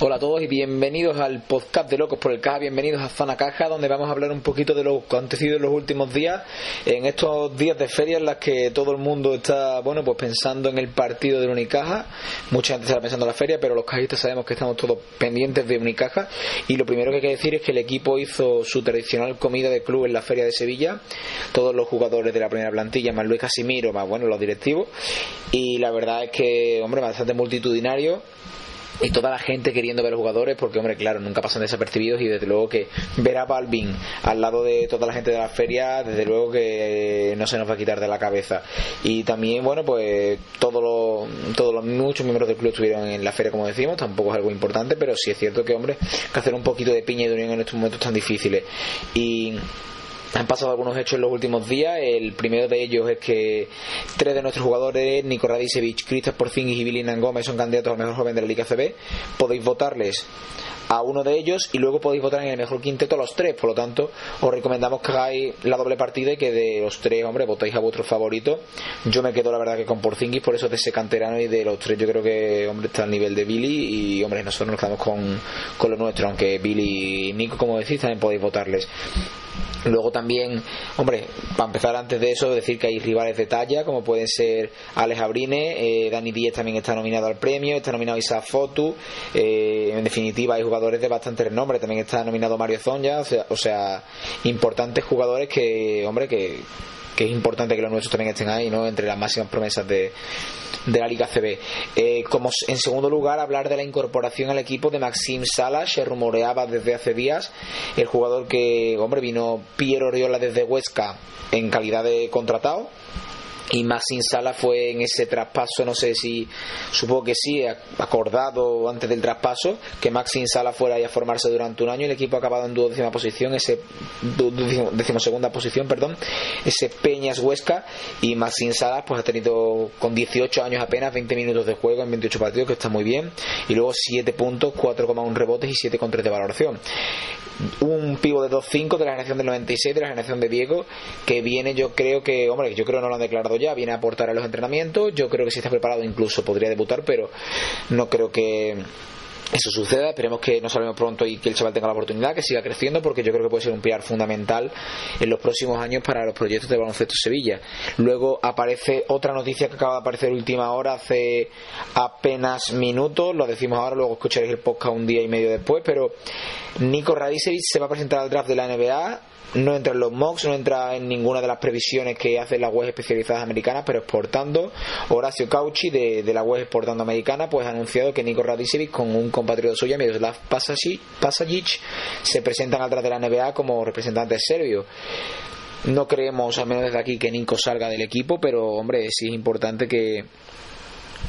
Hola a todos y bienvenidos al podcast de Locos por el Caja, bienvenidos a Zona Caja, donde vamos a hablar un poquito de lo acontecido en los últimos días, en estos días de feria en las que todo el mundo está, bueno, pues pensando en el partido de Unicaja, mucha gente está pensando en la feria, pero los cajistas sabemos que estamos todos pendientes de Unicaja, y lo primero que hay que decir es que el equipo hizo su tradicional comida de club en la feria de Sevilla, todos los jugadores de la primera plantilla, más Luis Casimiro, más, bueno, los directivos, y la verdad es que, hombre, bastante multitudinario, y toda la gente queriendo ver a los jugadores porque hombre claro nunca pasan desapercibidos y desde luego que ver a Balvin al lado de toda la gente de la feria desde luego que no se nos va a quitar de la cabeza. Y también bueno pues todos los todos los muchos miembros del club estuvieron en la feria como decimos tampoco es algo importante pero sí es cierto que hombre que hacer un poquito de piña y de unión en estos momentos tan difíciles. Y han pasado algunos hechos en los últimos días. El primero de ellos es que tres de nuestros jugadores, Nico Radicevic, Kristaps Porzingis y Billy Gómez, son candidatos al mejor joven de la Liga CB. Podéis votarles a uno de ellos y luego podéis votar en el mejor quinteto a los tres. Por lo tanto, os recomendamos que hagáis la doble partida y que de los tres, hombre, votéis a vuestro favorito. Yo me quedo, la verdad, que con Porzingis, por eso de ese canterano y de los tres, yo creo que, hombre, está al nivel de Billy y, hombre, nosotros nos quedamos con, con lo nuestro, aunque Billy y Nico, como decís, también podéis votarles. Luego también, hombre, para empezar antes de eso, decir que hay rivales de talla, como pueden ser Alex Abrine, eh, Dani Díez también está nominado al premio, está nominado Isa Fotu, eh, en definitiva hay jugadores de bastante renombre, también está nominado Mario Zonja, o sea, o sea importantes jugadores que, hombre, que, que es importante que los nuestros también estén ahí, ¿no? Entre las máximas promesas de, de la Liga CB. Eh, como en segundo lugar, hablar de la incorporación al equipo de Maxim Salas, se rumoreaba desde hace días, el jugador que, hombre, vino Piero Oriola desde Huesca en calidad de contratado y Maxim Sala fue en ese traspaso, no sé si, supongo que sí, acordado antes del traspaso, que Maxim Sala fuera a formarse durante un año. El equipo ha acabado en duodécima posición, ese decimosegunda posición, perdón, ese Peñas Huesca y Maxim Sala pues ha tenido con 18 años apenas 20 minutos de juego en 28 partidos, que está muy bien, y luego 7 puntos, 4,1 rebotes y 7,3 de valoración un pivo de 2-5 de la generación del 96, de la generación de Diego, que viene, yo creo que, hombre, yo creo no lo han declarado ya, viene a aportar a los entrenamientos, yo creo que si está preparado incluso podría debutar, pero no creo que eso suceda, esperemos que nos salgamos pronto y que el chaval tenga la oportunidad, que siga creciendo, porque yo creo que puede ser un pilar fundamental en los próximos años para los proyectos de baloncesto Sevilla. Luego aparece otra noticia que acaba de aparecer última hora, hace apenas minutos, lo decimos ahora, luego escucharéis el podcast un día y medio después, pero Nico Radicevic se va a presentar al draft de la NBA no entra en los mocks, no entra en ninguna de las previsiones que hacen las webs especializadas americanas, pero exportando. Horacio Cauchi de, la web exportando americana pues ha anunciado que Nico Radicevic con un compatriota suyo, Miroslav Pasajic, se presentan al de la NBA como representantes serbios. No creemos, al menos desde aquí, que Nico salga del equipo, pero hombre, sí es importante que,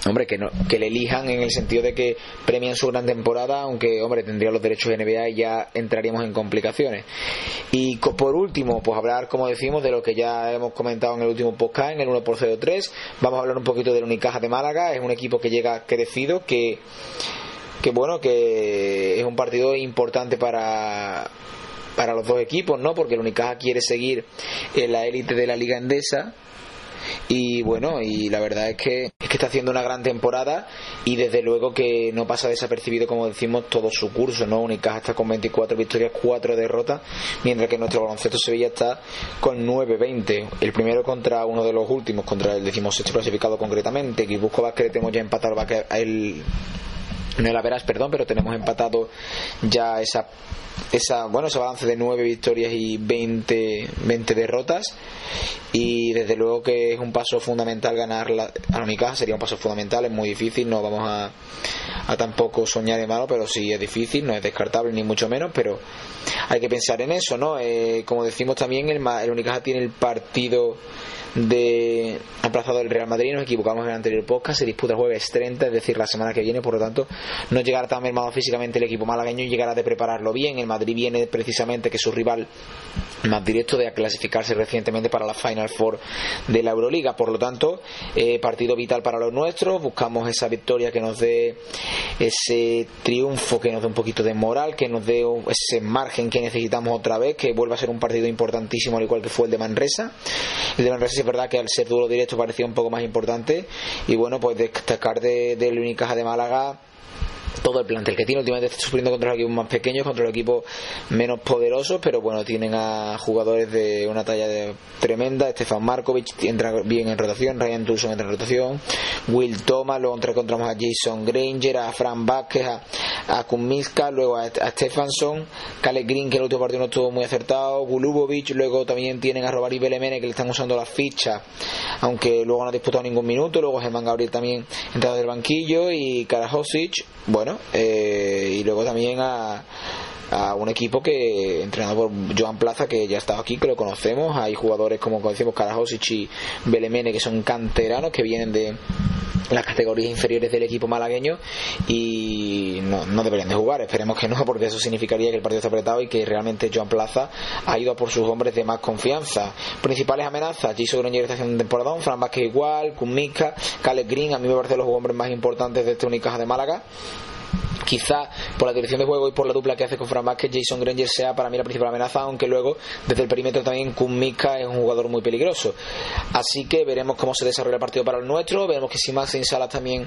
hombre, que, no, que le elijan en el sentido de que premian su gran temporada, aunque, hombre, tendría los derechos de NBA y ya entraríamos en complicaciones. Y por último, pues hablar, como decimos, de lo que ya hemos comentado en el último podcast, en el 1 x 03 Vamos a hablar un poquito del Unicaja de Málaga, es un equipo que llega crecido, que, que bueno, que es un partido importante para para los dos equipos, ¿no? Porque el Unicaja quiere seguir en la élite de la Liga Endesa y bueno, y la verdad es que, es que está haciendo una gran temporada y desde luego que no pasa desapercibido, como decimos, todo su curso, ¿no? Unicaja está con 24 victorias, 4 derrotas, mientras que nuestro baloncesto Sevilla está con 9-20. El primero contra uno de los últimos, contra el decimosexto clasificado concretamente. Guipúzcoa Basket tenemos ya empatado el no la verás, perdón, pero tenemos empatado ya esa esa bueno ese balance de 9 victorias y 20, 20 derrotas y desde luego que es un paso fundamental ganar la, a Unicaja sería un paso fundamental es muy difícil no vamos a, tampoco soñar de malo pero sí es difícil no es descartable ni mucho menos pero hay que pensar en eso no eh, como decimos también el, el Unicaja tiene el partido de aplazado el Real Madrid, nos equivocamos en el anterior podcast, se disputa jueves 30, es decir, la semana que viene, por lo tanto, no llegará tan mermado físicamente el equipo malagueño y llegará de prepararlo bien. El Madrid viene precisamente que su rival más directo de clasificarse recientemente para la Final Four de la Euroliga, por lo tanto, eh, partido vital para los nuestros, buscamos esa victoria que nos dé ese triunfo, que nos dé un poquito de moral, que nos dé ese margen que necesitamos otra vez, que vuelva a ser un partido importantísimo, al igual que fue el de Manresa. El de Manresa es verdad que al ser duro directo parecía un poco más importante. Y bueno pues destacar de, del Unicaja de Málaga todo el plantel que tiene. Últimamente está sufriendo contra los equipos más pequeños, contra los equipos menos poderosos, pero bueno, tienen a jugadores de una talla de tremenda. Stefan Markovic entra bien en rotación, Ryan Tulson entra en rotación, Will Thomas, luego encontramos a Jason Granger, a Fran Vázquez, a, a luego a, a Stefanson, Green, que el último partido no estuvo muy acertado, Gulubovic, luego también tienen a Robari Belemene, que le están usando las fichas, aunque luego no ha disputado ningún minuto, luego Germán Gabriel también entrado del banquillo y Karajosic, bueno, eh, y luego también a, a un equipo que entrenado por Joan Plaza que ya ha estado aquí que lo conocemos. Hay jugadores como decimos Karajosic y Belemene que son canteranos que vienen de las categorías inferiores del equipo malagueño y no, no, deberían de jugar. Esperemos que no porque eso significaría que el partido está apretado y que realmente Joan Plaza ha ido a por sus hombres de más confianza. Principales amenazas Jason Granger está haciendo un temporadón Fran Vázquez igual Kumika Caleb Green a mí me parece los hombres más importantes de este Unicaja de Málaga quizá por la dirección de juego y por la dupla que hace con Fran Vázquez, Jason Granger sea para mí la principal amenaza, aunque luego desde el perímetro también Kumika es un jugador muy peligroso. Así que veremos cómo se desarrolla el partido para el nuestro, veremos que si Maxim Salas también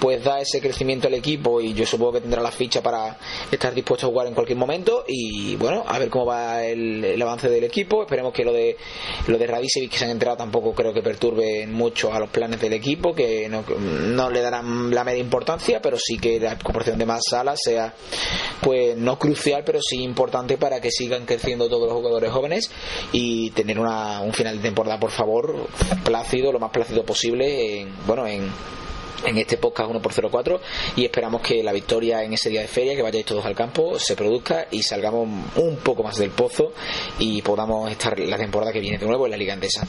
pues da ese crecimiento al equipo y yo supongo que tendrá la ficha para estar dispuesto a jugar en cualquier momento y bueno, a ver cómo va el, avance del equipo, esperemos que lo de lo de Radicevic que se han entrado tampoco creo que perturbe mucho a los planes del equipo, que no, no le darán la media importancia, pero sí que la proporción de más sala sea pues no crucial pero sí importante para que sigan creciendo todos los jugadores jóvenes y tener una, un final de temporada por favor plácido lo más plácido posible en, bueno en en este podcast 1 por 04 y esperamos que la victoria en ese día de feria, que vayáis todos al campo, se produzca y salgamos un poco más del pozo y podamos estar la temporada que viene de nuevo en la Liga Andesa.